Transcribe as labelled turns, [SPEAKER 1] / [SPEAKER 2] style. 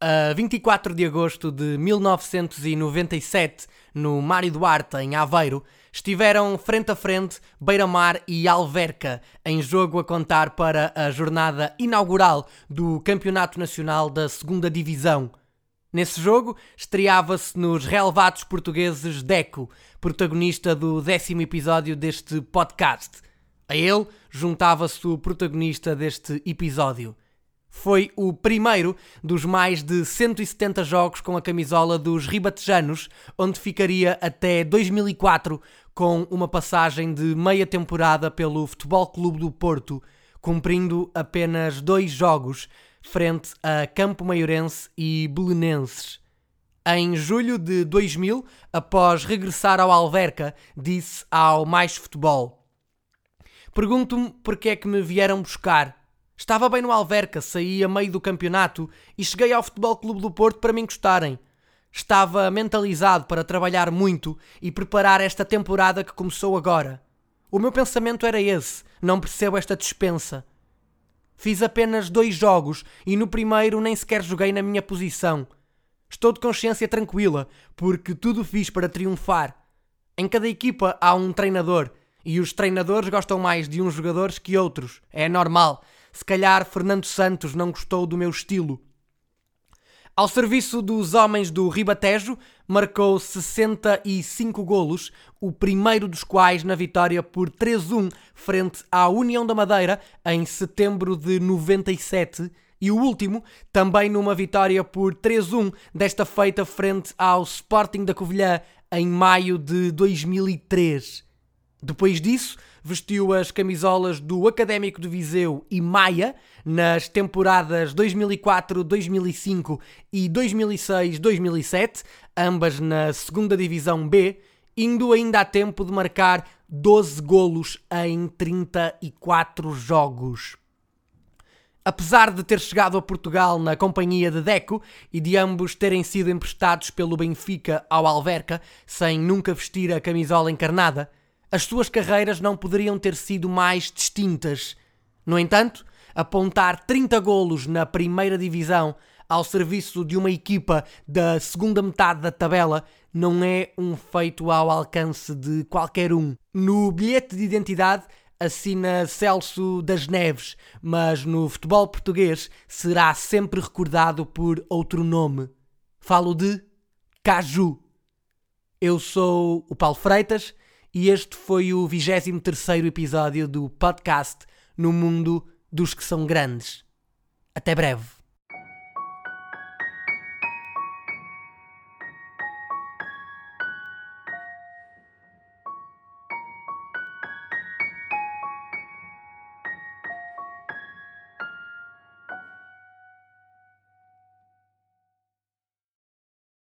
[SPEAKER 1] A 24 de agosto de 1997, no Mário Duarte, em Aveiro, estiveram frente a frente Beira-Mar e Alverca, em jogo a contar para a jornada inaugural do Campeonato Nacional da Segunda Divisão. Nesse jogo, estreava-se nos relevados portugueses Deco, protagonista do décimo episódio deste podcast. A ele juntava-se o protagonista deste episódio. Foi o primeiro dos mais de 170 jogos com a camisola dos ribatejanos, onde ficaria até 2004 com uma passagem de meia temporada pelo Futebol Clube do Porto, cumprindo apenas dois jogos frente a Campo Maiorense e Belenenses. Em julho de 2000, após regressar ao Alverca, disse ao Mais Futebol: Pergunto-me porque é que me vieram buscar Estava bem no Alverca, saí a meio do campeonato e cheguei ao Futebol Clube do Porto para me encostarem. Estava mentalizado para trabalhar muito e preparar esta temporada que começou agora. O meu pensamento era esse, não percebo esta dispensa. Fiz apenas dois jogos e no primeiro nem sequer joguei na minha posição. Estou de consciência tranquila, porque tudo fiz para triunfar. Em cada equipa há um treinador e os treinadores gostam mais de uns jogadores que outros. É normal. Se calhar Fernando Santos não gostou do meu estilo. Ao serviço dos homens do Ribatejo, marcou 65 golos, o primeiro dos quais na vitória por 3-1 frente à União da Madeira em setembro de 97 e o último também numa vitória por 3-1, desta feita frente ao Sporting da Covilhã em maio de 2003. Depois disso, vestiu as camisolas do Académico de Viseu e Maia nas temporadas 2004-2005 e 2006-2007, ambas na segunda divisão B, indo ainda a tempo de marcar 12 golos em 34 jogos. Apesar de ter chegado a Portugal na companhia de Deco e de ambos terem sido emprestados pelo Benfica ao Alverca, sem nunca vestir a camisola encarnada, as suas carreiras não poderiam ter sido mais distintas. No entanto, apontar 30 golos na primeira divisão ao serviço de uma equipa da segunda metade da tabela não é um feito ao alcance de qualquer um. No bilhete de identidade assina Celso das Neves, mas no futebol português será sempre recordado por outro nome. Falo de Caju. Eu sou o Paulo Freitas e este foi o 23 episódio do podcast No Mundo dos que são grandes. Até breve.